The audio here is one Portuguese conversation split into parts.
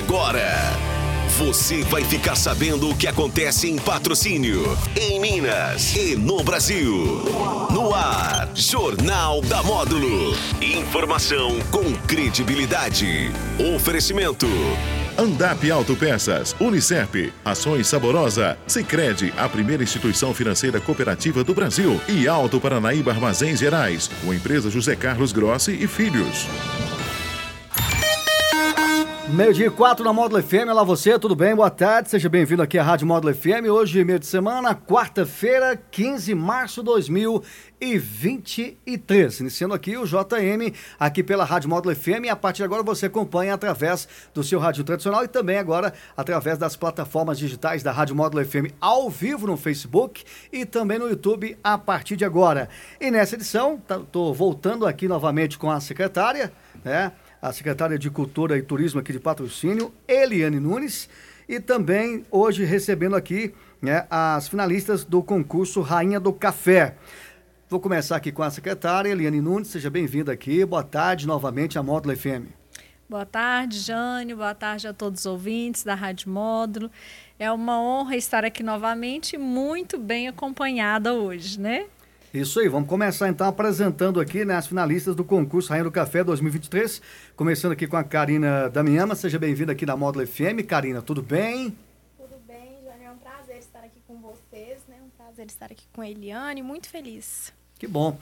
Agora, você vai ficar sabendo o que acontece em patrocínio, em Minas e no Brasil. No ar, Jornal da Módulo. Informação com credibilidade. Oferecimento. Andap Autopeças, Unicep, Ações Saborosa, Sicredi, a primeira instituição financeira cooperativa do Brasil e Alto Paranaíba Armazéns Gerais, com a empresa José Carlos Grossi e Filhos. Meio dia e quatro na Módulo FM, olá você, tudo bem? Boa tarde, seja bem-vindo aqui à Rádio Módulo FM. Hoje, meio de semana, quarta-feira, 15 de março de 2023. Iniciando aqui o JM, aqui pela Rádio Módulo FM. E a partir de agora você acompanha através do seu rádio tradicional e também agora através das plataformas digitais da Rádio Módulo FM ao vivo no Facebook e também no YouTube a partir de agora. E nessa edição, estou tá, voltando aqui novamente com a secretária, né? A secretária de Cultura e Turismo aqui de Patrocínio, Eliane Nunes, e também hoje recebendo aqui né, as finalistas do concurso Rainha do Café. Vou começar aqui com a secretária Eliane Nunes, seja bem-vinda aqui. Boa tarde novamente à Módulo FM. Boa tarde, Jânio. Boa tarde a todos os ouvintes da Rádio Módulo. É uma honra estar aqui novamente, muito bem acompanhada hoje, né? Isso aí, vamos começar então apresentando aqui né, as finalistas do concurso Rainha do Café 2023. Começando aqui com a Karina Damiama, seja bem-vinda aqui na Módulo FM. Karina, tudo bem? Tudo bem, Jânio, é um prazer estar aqui com vocês, né? Um prazer estar aqui com a Eliane, muito feliz. Que bom.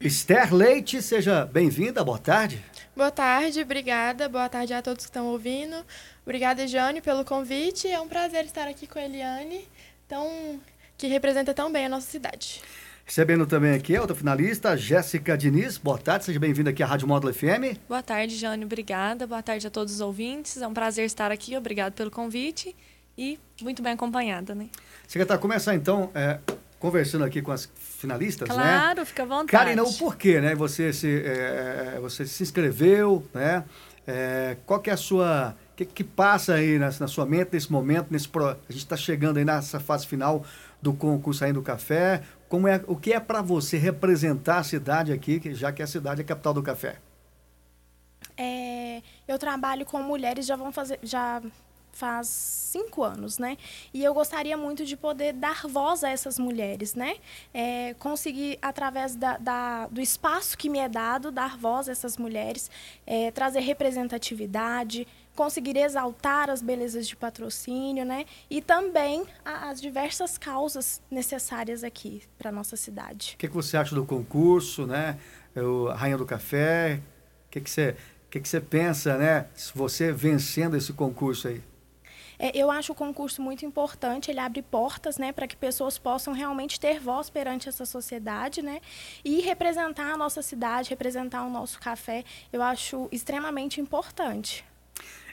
Esther Leite, seja bem-vinda, boa tarde. Boa tarde, obrigada, boa tarde a todos que estão ouvindo. Obrigada, Jane, pelo convite. É um prazer estar aqui com a Eliane, tão, que representa tão bem a nossa cidade. Recebendo também aqui a outra finalista, Jéssica Diniz. Boa tarde, seja bem-vinda aqui à Rádio Módulo FM. Boa tarde, Jânio. Obrigada. Boa tarde a todos os ouvintes. É um prazer estar aqui. Obrigado pelo convite e muito bem acompanhada, né? Secretário, começar então é, conversando aqui com as finalistas, claro, né? Claro, fica à vontade. Karina, o porquê, né? Você se, é, é, você se inscreveu, né? É, qual que é a sua... O que, que passa aí na, na, sua mente nesse momento? Nesse pro, a gente está chegando aí nessa fase final do concurso Ainda do Café. Como é, o que é para você representar a cidade aqui, já que a cidade é a capital do café? É, eu trabalho com mulheres, já vão fazer, já faz cinco anos, né? E eu gostaria muito de poder dar voz a essas mulheres, né? É, conseguir, através da, da, do espaço que me é dado, dar voz a essas mulheres, é, trazer representatividade, conseguir exaltar as belezas de patrocínio, né? E também as diversas causas necessárias aqui para nossa cidade. O que, que, você acha do concurso, né? O Rainha do Café. O que, que você o que, que você pensa, né? Você vencendo esse concurso aí? É, eu acho o concurso muito importante, ele abre portas né, para que pessoas possam realmente ter voz perante essa sociedade né, e representar a nossa cidade, representar o nosso café. Eu acho extremamente importante.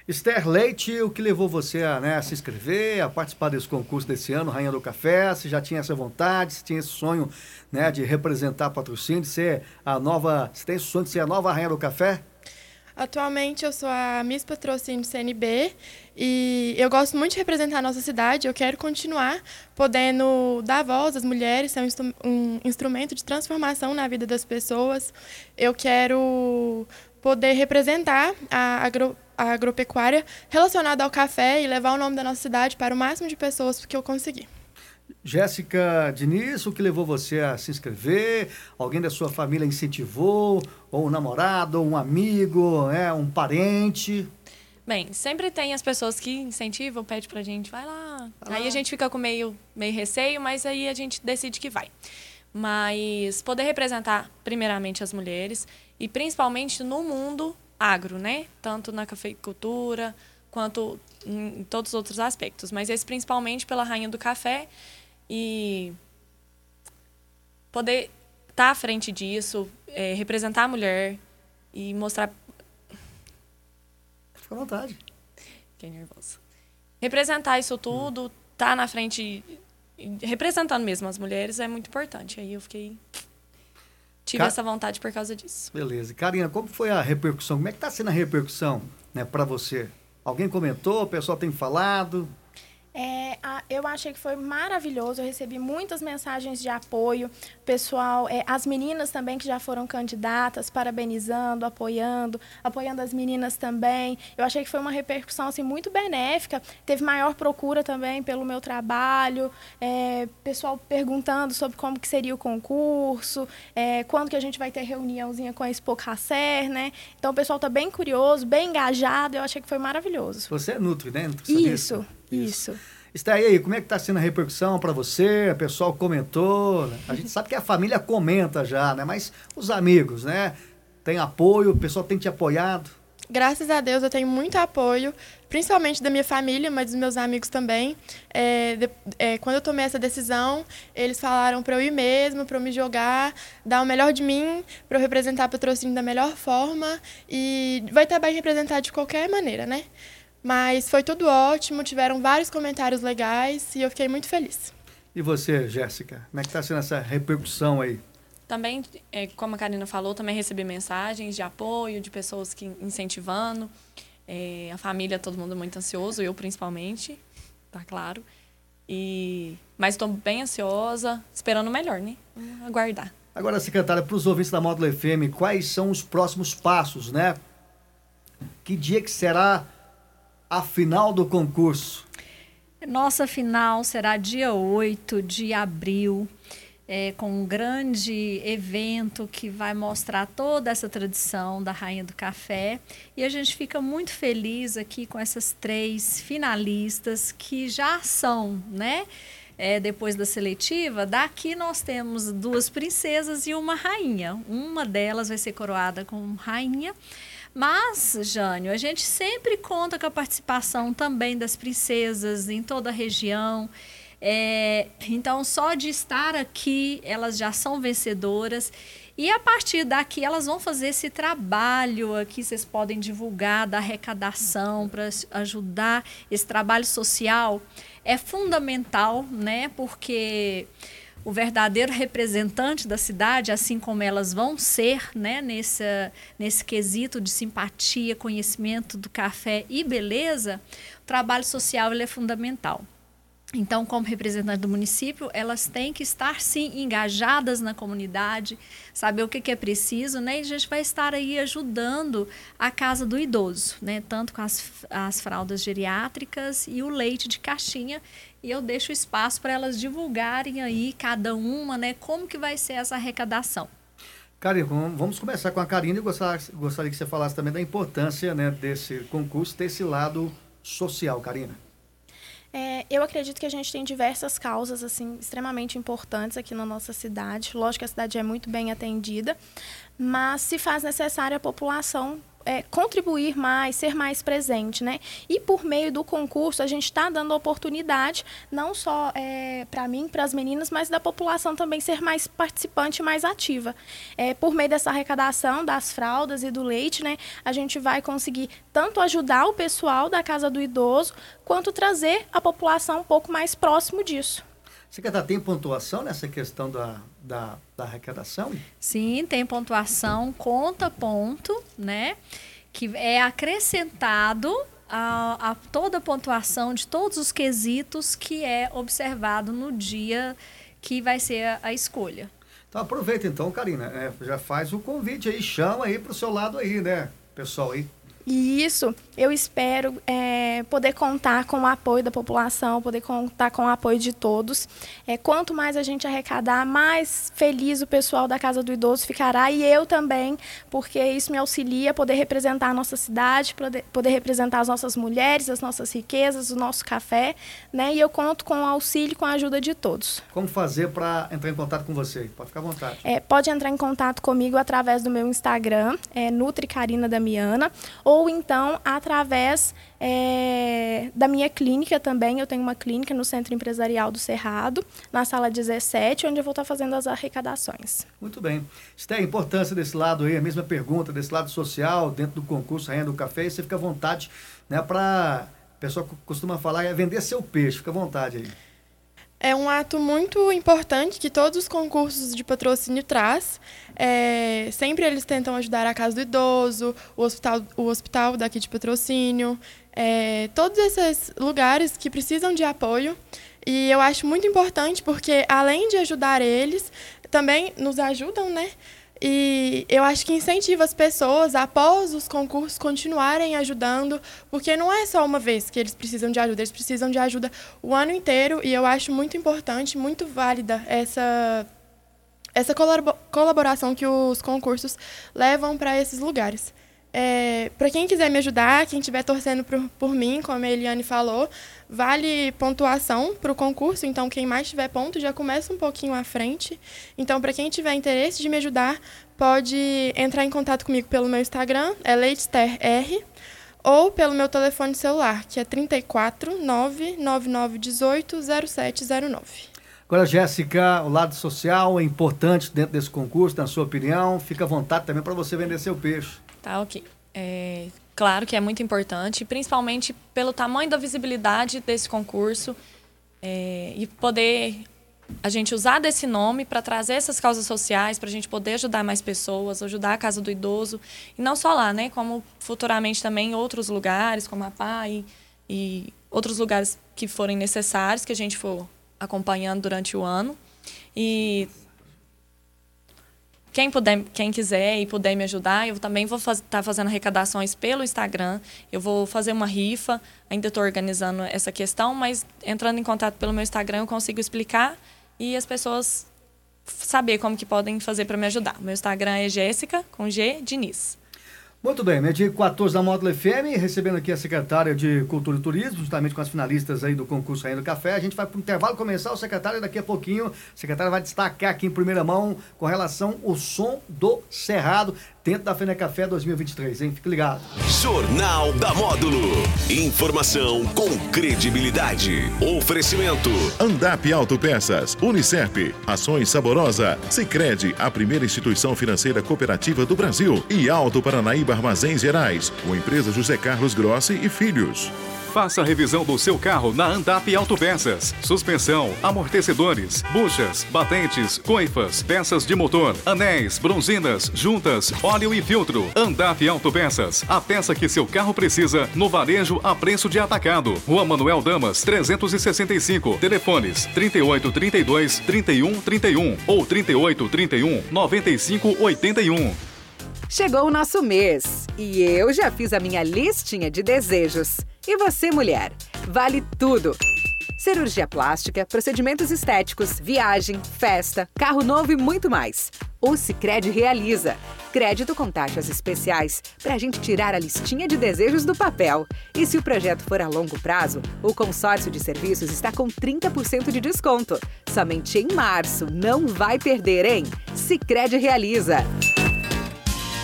Esther Leite, o que levou você a, né, a, se inscrever, a participar desse concurso desse ano, Rainha do Café? Você já tinha essa vontade, você tinha esse sonho né, de representar patrocínio, de ser a nova. Você tem esse sonho de ser a nova Rainha do Café? Atualmente eu sou a Miss Patrocínio CNB e eu gosto muito de representar a nossa cidade. Eu quero continuar podendo dar voz às mulheres, ser um, um instrumento de transformação na vida das pessoas. Eu quero poder representar a agro agropecuária relacionada ao café e levar o nome da nossa cidade para o máximo de pessoas que eu conseguir. Jéssica Diniz, o que levou você a se inscrever? Alguém da sua família incentivou? Ou um namorado, ou um amigo, é, um parente? Bem, sempre tem as pessoas que incentivam, pedem pra gente, vai lá. Vai aí lá. a gente fica com meio, meio receio, mas aí a gente decide que vai. Mas poder representar, primeiramente, as mulheres e principalmente no mundo agro, né? Tanto na cafeicultura quanto em todos os outros aspectos. Mas esse principalmente pela rainha do café e poder estar tá à frente disso, é, representar a mulher e mostrar. Fica à vontade. Fiquei nervosa. Representar isso tudo, estar tá na frente, representando mesmo as mulheres é muito importante. Aí eu fiquei tive Ca... essa vontade por causa disso. Beleza. Karina, como foi a repercussão? Como é que está sendo a repercussão né, para você? Alguém comentou? O pessoal tem falado? É, a, eu achei que foi maravilhoso, eu recebi muitas mensagens de apoio, pessoal, é, as meninas também que já foram candidatas, parabenizando, apoiando, apoiando as meninas também. Eu achei que foi uma repercussão assim, muito benéfica, teve maior procura também pelo meu trabalho, é, pessoal perguntando sobre como que seria o concurso, é, quando que a gente vai ter reuniãozinha com a Expo Cacer, né? Então o pessoal está bem curioso, bem engajado, eu achei que foi maravilhoso. Você é Nutri, né? Isso. Isso. Está aí, como é que está sendo a repercussão para você? O pessoal comentou, né? a gente sabe que a família comenta já, né? Mas os amigos, né? Tem apoio, o pessoal tem te apoiado? Graças a Deus eu tenho muito apoio, principalmente da minha família, mas dos meus amigos também. É, de, é, quando eu tomei essa decisão, eles falaram para eu ir mesmo, para eu me jogar, dar o melhor de mim, para eu representar a patrocínio da melhor forma e vai estar bem representado de qualquer maneira, né? Mas foi tudo ótimo, tiveram vários comentários legais e eu fiquei muito feliz. E você, Jéssica, como é que está sendo essa repercussão aí? Também, é, como a Karina falou, também recebi mensagens de apoio, de pessoas que incentivando. É, a família, todo mundo muito ansioso, eu principalmente, tá claro. E, mas estou bem ansiosa, esperando o melhor, né? Vamos aguardar. Agora, secretária, para os ouvintes da Módulo FM, quais são os próximos passos, né? Que dia que será a final do concurso? Nossa final será dia 8 de abril, é, com um grande evento que vai mostrar toda essa tradição da Rainha do Café. E a gente fica muito feliz aqui com essas três finalistas que já são, né? É, depois da seletiva, daqui nós temos duas princesas e uma rainha. Uma delas vai ser coroada como rainha mas, Jânio, a gente sempre conta com a participação também das princesas em toda a região. É, então, só de estar aqui, elas já são vencedoras. E a partir daqui, elas vão fazer esse trabalho aqui. Vocês podem divulgar da arrecadação para ajudar esse trabalho social. É fundamental, né? Porque o verdadeiro representante da cidade, assim como elas vão ser, né, nesse, nesse quesito de simpatia, conhecimento do café e beleza, o trabalho social ele é fundamental. Então, como representante do município, elas têm que estar sim engajadas na comunidade, saber o que, é preciso, né? E a gente vai estar aí ajudando a casa do idoso, né? Tanto com as, as fraldas geriátricas e o leite de caixinha. E eu deixo espaço para elas divulgarem aí cada uma, né? Como que vai ser essa arrecadação. Karina, vamos começar com a Karina e gostaria, gostaria que você falasse também da importância né, desse concurso, desse lado social, Karina. É, eu acredito que a gente tem diversas causas assim extremamente importantes aqui na nossa cidade. Lógico que a cidade é muito bem atendida, mas se faz necessário a população é, contribuir mais, ser mais presente, né? E por meio do concurso a gente está dando oportunidade não só é, para mim, para as meninas, mas da população também ser mais participante, mais ativa. É, por meio dessa arrecadação das fraldas e do leite, né? A gente vai conseguir tanto ajudar o pessoal da casa do idoso quanto trazer a população um pouco mais próximo disso. Secretária, tem pontuação nessa questão da, da, da arrecadação? Sim, tem pontuação, conta ponto, né? Que é acrescentado a, a, toda a pontuação de todos os quesitos que é observado no dia que vai ser a, a escolha. Então aproveita então, Karina, é, já faz o convite aí, chama aí para o seu lado aí, né, pessoal aí e isso eu espero é, poder contar com o apoio da população, poder contar com o apoio de todos. É, quanto mais a gente arrecadar, mais feliz o pessoal da Casa do Idoso ficará e eu também, porque isso me auxilia a poder representar a nossa cidade, poder, poder representar as nossas mulheres, as nossas riquezas, o nosso café. Né? E eu conto com o auxílio e com a ajuda de todos. Como fazer para entrar em contato com você? Pode ficar à vontade. É, pode entrar em contato comigo através do meu Instagram, é Nutri Carina Damiana, ou ou então através é, da minha clínica também. Eu tenho uma clínica no Centro Empresarial do Cerrado, na sala 17, onde eu vou estar fazendo as arrecadações. Muito bem. Esté a importância desse lado aí, a mesma pergunta, desse lado social, dentro do concurso Rainha do Café, você fica à vontade né, para. O pessoal costuma falar é vender seu peixe, fica à vontade aí. É um ato muito importante que todos os concursos de patrocínio traz. É, sempre eles tentam ajudar a Casa do Idoso, o hospital, o hospital daqui de patrocínio, é, todos esses lugares que precisam de apoio. E eu acho muito importante porque, além de ajudar eles, também nos ajudam, né? E eu acho que incentiva as pessoas, após os concursos, continuarem ajudando, porque não é só uma vez que eles precisam de ajuda, eles precisam de ajuda o ano inteiro. E eu acho muito importante, muito válida essa, essa colaboração que os concursos levam para esses lugares. É, para quem quiser me ajudar, quem estiver torcendo por, por mim, como a Eliane falou, vale pontuação para o concurso. Então, quem mais tiver ponto já começa um pouquinho à frente. Então, para quem tiver interesse de me ajudar, pode entrar em contato comigo pelo meu Instagram, é LeitesterR, ou pelo meu telefone celular, que é 34 99918 0709. Agora, Jéssica, o lado social é importante dentro desse concurso, na sua opinião. Fica à vontade também para você vender seu peixe. Tá, ok. É, claro que é muito importante, principalmente pelo tamanho da visibilidade desse concurso é, e poder a gente usar desse nome para trazer essas causas sociais, para a gente poder ajudar mais pessoas, ajudar a Casa do Idoso. E não só lá, né? Como futuramente também em outros lugares, como a PAI e outros lugares que forem necessários, que a gente for acompanhando durante o ano. E quem, puder, quem quiser e puder me ajudar, eu também vou estar tá fazendo arrecadações pelo Instagram. Eu vou fazer uma rifa, ainda estou organizando essa questão, mas entrando em contato pelo meu Instagram eu consigo explicar e as pessoas saber como que podem fazer para me ajudar. Meu Instagram é Jéssica, com G, Diniz. Muito bem, meio-dia 14 da Módulo FM, recebendo aqui a secretária de Cultura e Turismo, justamente com as finalistas aí do concurso Rainha do Café. A gente vai para o intervalo começar, o secretário daqui a pouquinho, o vai destacar aqui em primeira mão com relação ao som do Cerrado dentro da Fene Café 2023, hein? Fique ligado. Jornal da Módulo. Informação com credibilidade. Oferecimento. Andap Autopeças, Unicep, Ações Saborosa, Sicredi, a primeira instituição financeira cooperativa do Brasil e Alto Paranaíba Armazéns Gerais, com a empresa José Carlos Grossi e Filhos. Faça a revisão do seu carro na Andap Autopeças. Suspensão, amortecedores, buchas, batentes, coifas, peças de motor, anéis, bronzinas, juntas, óleo e filtro. Andap Autopeças. A peça que seu carro precisa no varejo a preço de atacado. Rua Manuel Damas, 365. Telefones 3832 3131 ou 3831 9581. Chegou o nosso mês e eu já fiz a minha listinha de desejos. E você, mulher? Vale tudo! Cirurgia plástica, procedimentos estéticos, viagem, festa, carro novo e muito mais. O Cicred realiza. Crédito com taxas especiais para a gente tirar a listinha de desejos do papel. E se o projeto for a longo prazo, o consórcio de serviços está com 30% de desconto. Somente em março. Não vai perder, hein? Cicred realiza.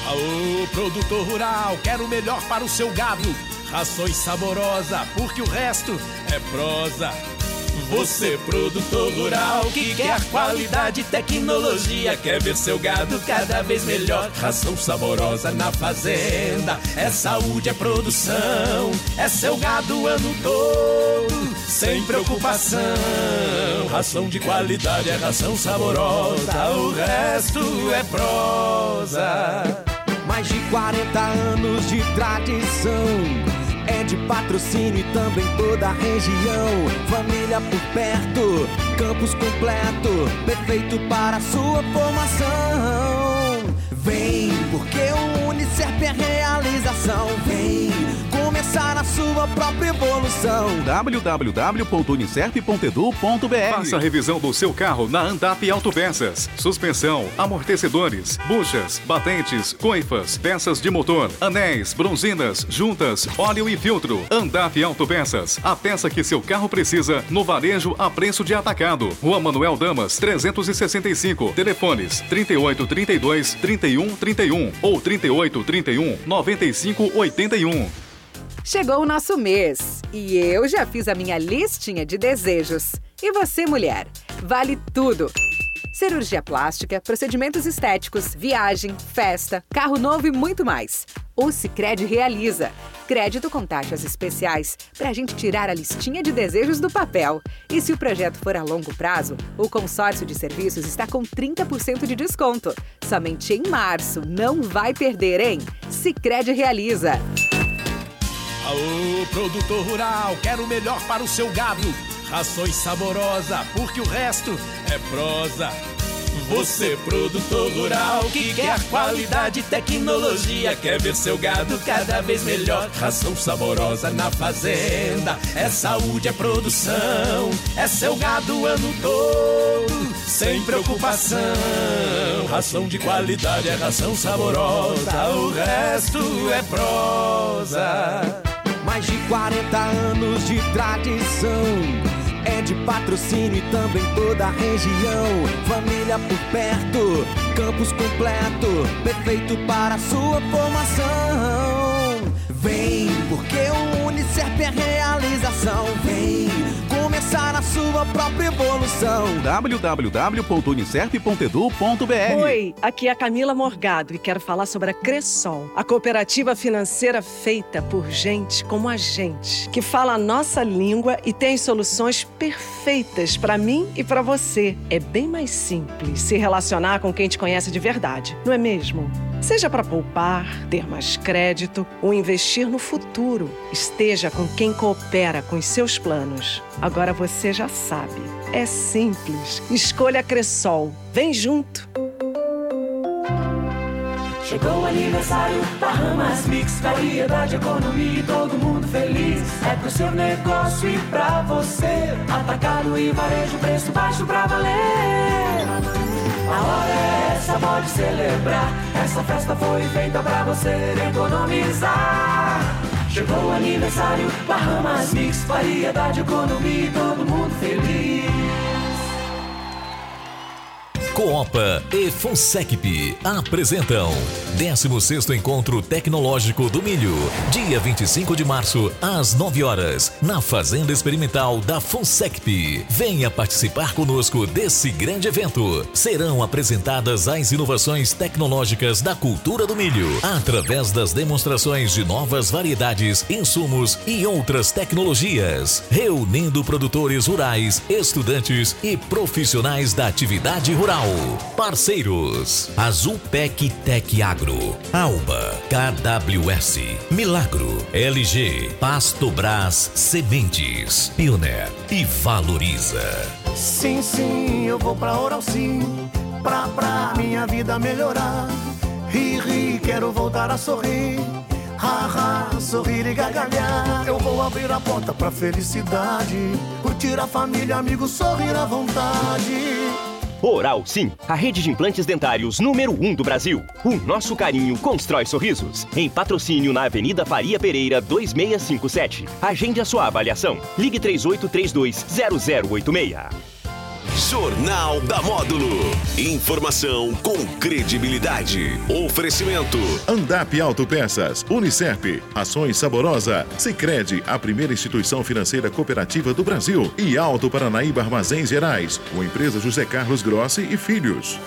Aô, produtor rural, quero o melhor para o seu gado. Rações saborosa, porque o resto é prosa. Você, produtor rural, que quer qualidade tecnologia, quer ver seu gado cada vez melhor. Ração saborosa na fazenda, é saúde, é produção, é seu gado o ano todo, sem preocupação. Ração de qualidade é ração saborosa, o resto é prosa. Mais de 40 anos de tradição é de patrocínio e também toda a região. Família por perto, campus completo, perfeito para sua formação. Vem, porque o Unicef é realização. Vem começar a sua própria evolução. www.unicef.edu.br Faça a revisão do seu carro na Andap Autopeças. Suspensão, amortecedores, buchas, batentes, coifas, peças de motor, anéis, bronzinas, juntas, óleo e filtro. Andap Autopeças. A peça que seu carro precisa no varejo a preço de atacado. Rua Manuel Damas, 365. Telefones 3832 3131 ou 3831 9581. Chegou o nosso mês e eu já fiz a minha listinha de desejos. E você, mulher? Vale tudo! Cirurgia plástica, procedimentos estéticos, viagem, festa, carro novo e muito mais. O Cicred realiza. Crédito com taxas especiais para a gente tirar a listinha de desejos do papel. E se o projeto for a longo prazo, o consórcio de serviços está com 30% de desconto. Somente em março. Não vai perder, hein? Cicred realiza. Aô, produtor rural, quero o melhor para o seu gado. Rações saborosa, porque o resto é prosa. Você, produtor rural, que quer qualidade e tecnologia, quer ver seu gado cada vez melhor. Ração saborosa na fazenda, é saúde, é produção, é seu gado o ano todo, sem preocupação. Ração de qualidade é ração saborosa, o resto é prosa. Mais de 40 anos de tradição é de patrocínio e também toda a região. Família por perto, campus completo, perfeito para sua formação. Vem, porque o Unicef é realização. Vem sua própria evolução. www.unicef.edu.br Oi, aqui é a Camila Morgado e quero falar sobre a Cressol, a cooperativa financeira feita por gente como a gente, que fala a nossa língua e tem soluções perfeitas para mim e para você. É bem mais simples se relacionar com quem te conhece de verdade, não é mesmo? Seja para poupar, ter mais crédito ou investir no futuro, esteja com quem coopera com os seus planos. Agora você já sabe. É simples. Escolha a Cressol. Vem junto. Chegou o aniversário Bahamas Mix Variedade, economia e todo mundo feliz É pro seu negócio e pra você Atacado e varejo, preço baixo pra valer A hora é essa, pode celebrar. Essa festa foi feita pra você economizar. Chegou o aniversário Bahamas Mix Variedade, economia e todo mundo feliz Coopa e Fonsecp apresentam 16º Encontro Tecnológico do Milho, dia 25 de março, às 9 horas, na Fazenda Experimental da Fonsecp. Venha participar conosco desse grande evento. Serão apresentadas as inovações tecnológicas da cultura do milho, através das demonstrações de novas variedades, insumos e outras tecnologias, reunindo produtores rurais, estudantes e profissionais da atividade rural. Parceiros: Azulpec Tec Agro, Alba, KWS, Milagro, LG, Pasto Brás Sementes, Pioneer e Valoriza. Sim, sim, eu vou pra Oral Sim, pra, pra minha vida melhorar. Ri, ri, quero voltar a sorrir. Ha, ha, sorrir e gargalhar. Eu vou abrir a porta pra felicidade. Curtir a família, amigos, sorrir à vontade. Oral Sim, a rede de implantes dentários número 1 um do Brasil. O nosso carinho constrói sorrisos. Em patrocínio na Avenida Faria Pereira 2657. Agende a sua avaliação. Ligue 3832 0086. Jornal da Módulo. Informação com credibilidade. Oferecimento. Andap Autopeças, Unicef, Ações Saborosa, Sicredi, a primeira instituição financeira cooperativa do Brasil e Alto Paranaíba Armazéns Gerais, com empresa José Carlos Grossi e Filhos.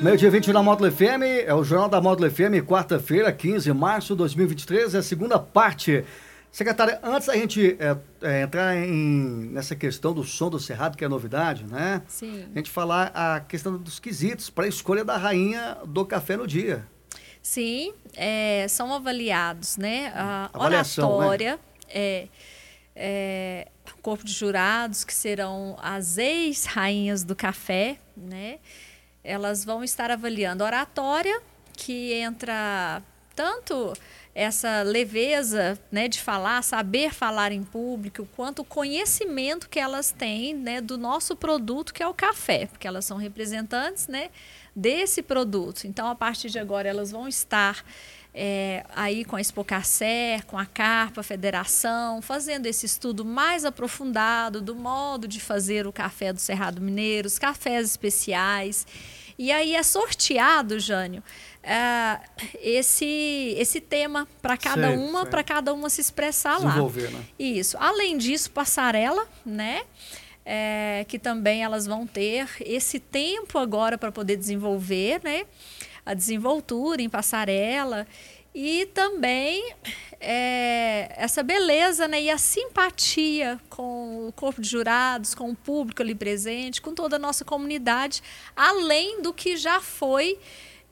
Meio dia 20 na Módulo FM, é o Jornal da Módulo FM, quarta-feira, 15 de março de 2023, é a segunda parte Secretária, antes da gente é, é, entrar em, nessa questão do som do Cerrado, que é novidade, né? Sim. A gente falar a questão dos quesitos para a escolha da rainha do café no dia. Sim, é, são avaliados, né? A Avaliação, oratória, é, é, corpo de jurados, que serão as ex-rainhas do café, né? Elas vão estar avaliando a oratória, que entra tanto essa leveza né, de falar, saber falar em público, quanto conhecimento que elas têm né, do nosso produto, que é o café, porque elas são representantes né, desse produto. Então, a partir de agora, elas vão estar é, aí com a Expocacer, com a Carpa, a Federação, fazendo esse estudo mais aprofundado do modo de fazer o café do Cerrado Mineiro, os cafés especiais. E aí é sorteado, Jânio, uh, esse, esse tema para cada Sei, uma, para cada uma se expressar lá. Desenvolver, né? Isso. Além disso, passarela, né? é, que também elas vão ter esse tempo agora para poder desenvolver, né? A desenvoltura em passarela e também é, essa beleza né, e a simpatia com o corpo de jurados, com o público ali presente, com toda a nossa comunidade, além do que já foi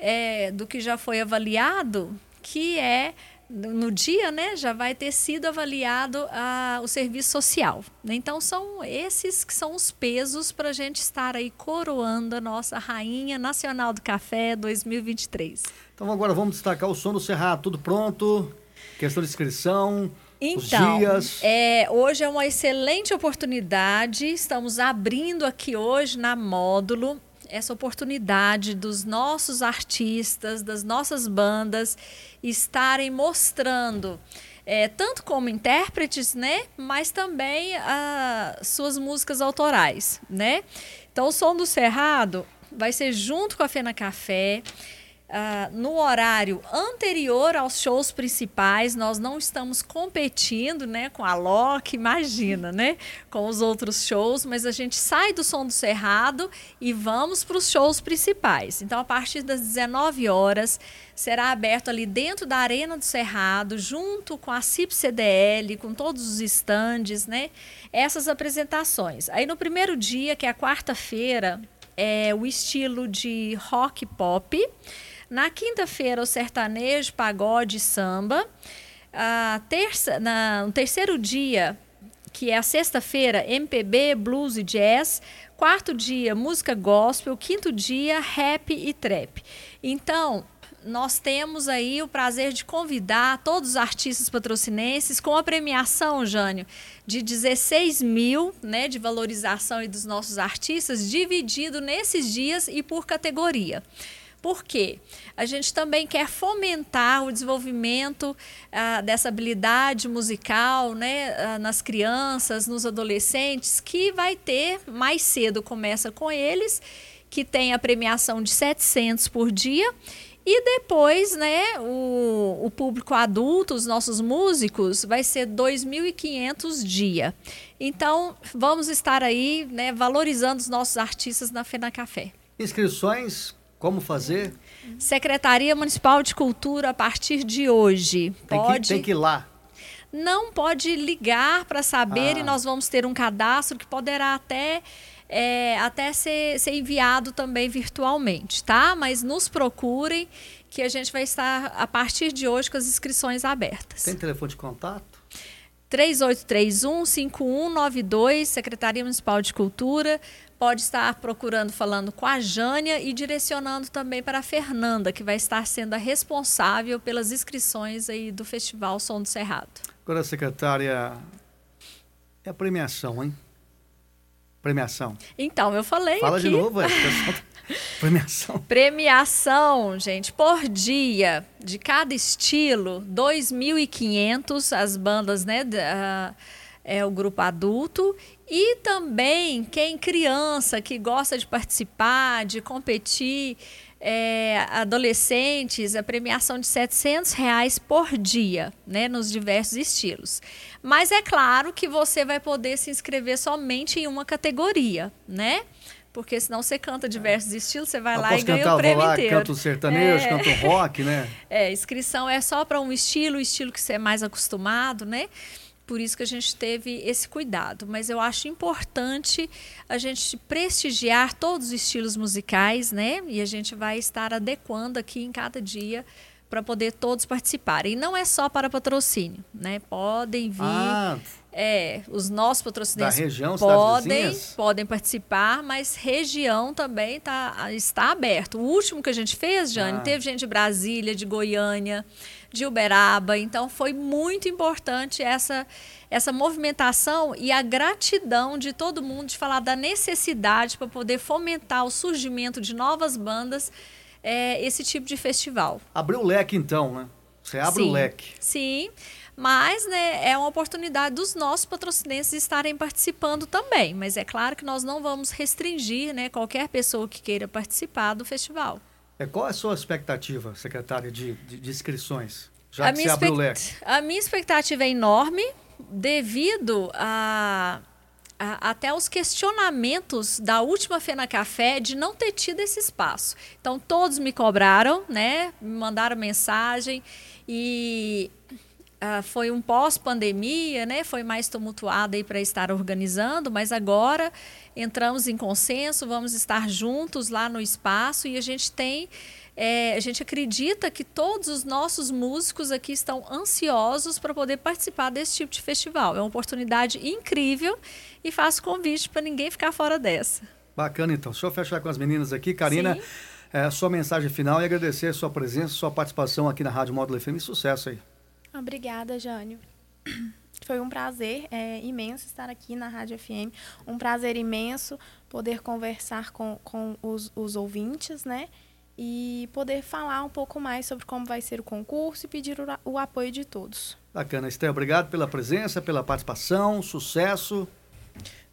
é, do que já foi avaliado, que é no dia, né, já vai ter sido avaliado a, o serviço social. Então, são esses que são os pesos para a gente estar aí coroando a nossa Rainha Nacional do Café 2023. Então, agora vamos destacar o som do Cerrado. Tudo pronto? Questão de inscrição? Então, é, hoje é uma excelente oportunidade. Estamos abrindo aqui hoje na módulo essa oportunidade dos nossos artistas, das nossas bandas estarem mostrando é, tanto como intérpretes, né, mas também as ah, suas músicas autorais, né? Então, o som do Cerrado vai ser junto com a Fena Café. Uh, no horário anterior aos shows principais, nós não estamos competindo né, com a Loki, imagina, né? Com os outros shows, mas a gente sai do som do Cerrado e vamos para os shows principais. Então, a partir das 19 horas, será aberto ali dentro da Arena do Cerrado, junto com a CIP CDL, com todos os estandes, né? Essas apresentações. Aí no primeiro dia, que é a quarta-feira, é o estilo de rock pop. Na quinta-feira, o sertanejo, pagode e samba. A terça, na, no terceiro dia, que é a sexta-feira, MPB, blues e jazz. Quarto dia, música gospel. Quinto dia, rap e trap. Então, nós temos aí o prazer de convidar todos os artistas patrocinenses com a premiação, Jânio, de 16 mil né, de valorização dos nossos artistas, dividido nesses dias e por categoria. Por quê? A gente também quer fomentar o desenvolvimento ah, dessa habilidade musical né, ah, nas crianças, nos adolescentes, que vai ter mais cedo, começa com eles, que tem a premiação de 700 por dia. E depois, né, o, o público adulto, os nossos músicos, vai ser 2.500 dia. Então, vamos estar aí, né, valorizando os nossos artistas na Fena Café. Inscrições como fazer? Secretaria Municipal de Cultura a partir de hoje. Tem, pode... que, tem que ir lá. Não pode ligar para saber ah. e nós vamos ter um cadastro que poderá até é, até ser, ser enviado também virtualmente, tá? Mas nos procurem que a gente vai estar a partir de hoje com as inscrições abertas. Tem telefone de contato? 3831-5192, Secretaria Municipal de Cultura pode estar procurando, falando com a Jânia e direcionando também para a Fernanda, que vai estar sendo a responsável pelas inscrições aí do Festival Som do Cerrado. Agora, secretária, é a premiação, hein? Premiação. Então, eu falei Fala aqui. de novo, é. Premiação. Premiação, gente, por dia, de cada estilo, 2.500 as bandas, né? Uh, é o grupo adulto e também quem criança que gosta de participar, de competir, é, adolescentes, a premiação de 700 reais por dia, né, nos diversos estilos. Mas é claro que você vai poder se inscrever somente em uma categoria, né? Porque senão você canta diversos estilos, você vai Eu lá e ganha cantar, o prêmio lá, inteiro. Canto sertanejo, é. canto rock, né? É, inscrição é só para um estilo, o estilo que você é mais acostumado, né? Por isso que a gente teve esse cuidado. Mas eu acho importante a gente prestigiar todos os estilos musicais, né? E a gente vai estar adequando aqui em cada dia para poder todos participarem. E não é só para patrocínio, né? Podem vir. Ah. É, os nossos patrocinadores região, podem, podem participar, mas região também tá, está aberto. O último que a gente fez, Jane, ah. teve gente de Brasília, de Goiânia, de Uberaba. Então foi muito importante essa essa movimentação e a gratidão de todo mundo de falar da necessidade para poder fomentar o surgimento de novas bandas, é, esse tipo de festival. Abriu o leque então, né? Você abre sim, o leque. Sim. Mas né, é uma oportunidade dos nossos patrocinantes estarem participando também. Mas é claro que nós não vamos restringir né, qualquer pessoa que queira participar do festival. É, qual é a sua expectativa, secretária, de, de, de inscrições? Já a que você abriu o leque. A minha expectativa é enorme devido a até os questionamentos da última Fena Café de não ter tido esse espaço. Então, todos me cobraram, né? Me mandaram mensagem e uh, foi um pós-pandemia, né? Foi mais tumultuado aí para estar organizando, mas agora entramos em consenso, vamos estar juntos lá no espaço e a gente tem é, a gente acredita que todos os nossos músicos aqui estão ansiosos para poder participar desse tipo de festival. É uma oportunidade incrível e faço convite para ninguém ficar fora dessa. Bacana, então. Deixa eu fechar com as meninas aqui. Karina, é, sua mensagem final e agradecer a sua presença, sua participação aqui na Rádio Módulo FM. Sucesso aí. Obrigada, Jânio. Foi um prazer é, imenso estar aqui na Rádio FM. Um prazer imenso poder conversar com, com os, os ouvintes, né? e poder falar um pouco mais sobre como vai ser o concurso e pedir o, o apoio de todos. Bacana, Esther, obrigado pela presença, pela participação, sucesso.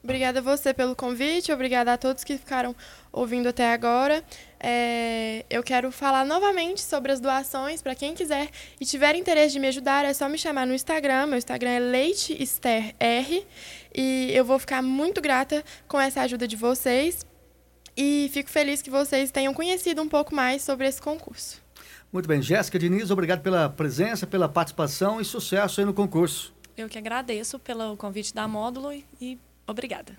Obrigada a você pelo convite, obrigada a todos que ficaram ouvindo até agora. É, eu quero falar novamente sobre as doações. Para quem quiser e tiver interesse de me ajudar, é só me chamar no Instagram. Meu Instagram é leitesterr. E eu vou ficar muito grata com essa ajuda de vocês. E fico feliz que vocês tenham conhecido um pouco mais sobre esse concurso. Muito bem. Jéssica Diniz, obrigado pela presença, pela participação e sucesso aí no concurso. Eu que agradeço pelo convite da Módulo e obrigada.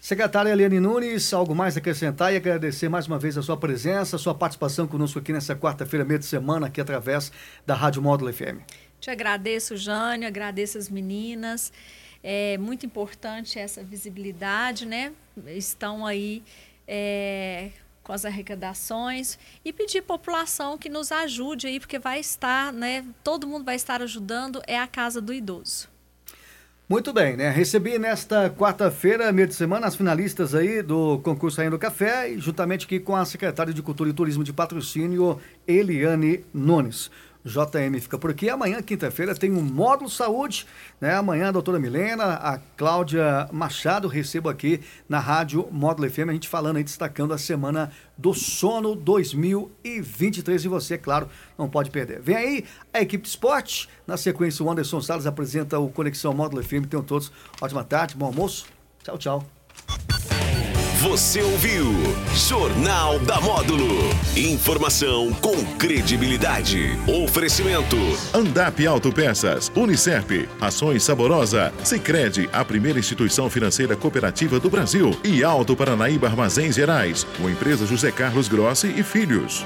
Secretária Eliane Nunes, algo mais a acrescentar e agradecer mais uma vez a sua presença, a sua participação conosco aqui nessa quarta-feira, meio de semana, aqui através da Rádio Módulo FM. Te agradeço, Jânio, agradeço as meninas. É muito importante essa visibilidade, né? Estão aí é, com as arrecadações e pedir população que nos ajude aí, porque vai estar, né? Todo mundo vai estar ajudando, é a Casa do Idoso. Muito bem, né? Recebi nesta quarta-feira, meio de semana, as finalistas aí do concurso Ainda do Café, juntamente aqui com a secretária de Cultura e Turismo de Patrocínio, Eliane Nunes. JM fica por aqui. Amanhã, quinta-feira, tem um módulo saúde, né? Amanhã a doutora Milena, a Cláudia Machado recebo aqui na Rádio Módulo FM, a gente falando aí, destacando a semana do sono 2023 e você, claro, não pode perder. Vem aí a equipe de esporte, na sequência o Anderson Salles apresenta o Conexão Módulo FM. Tenham todos ótima tarde, bom almoço. Tchau, tchau. Você ouviu Jornal da Módulo. Informação com credibilidade. Oferecimento. Andap Autopeças, Unicep, Ações Saborosa, Sicredi, a primeira instituição financeira cooperativa do Brasil e Alto Paranaíba Armazéns Gerais, com empresa José Carlos Grossi e Filhos.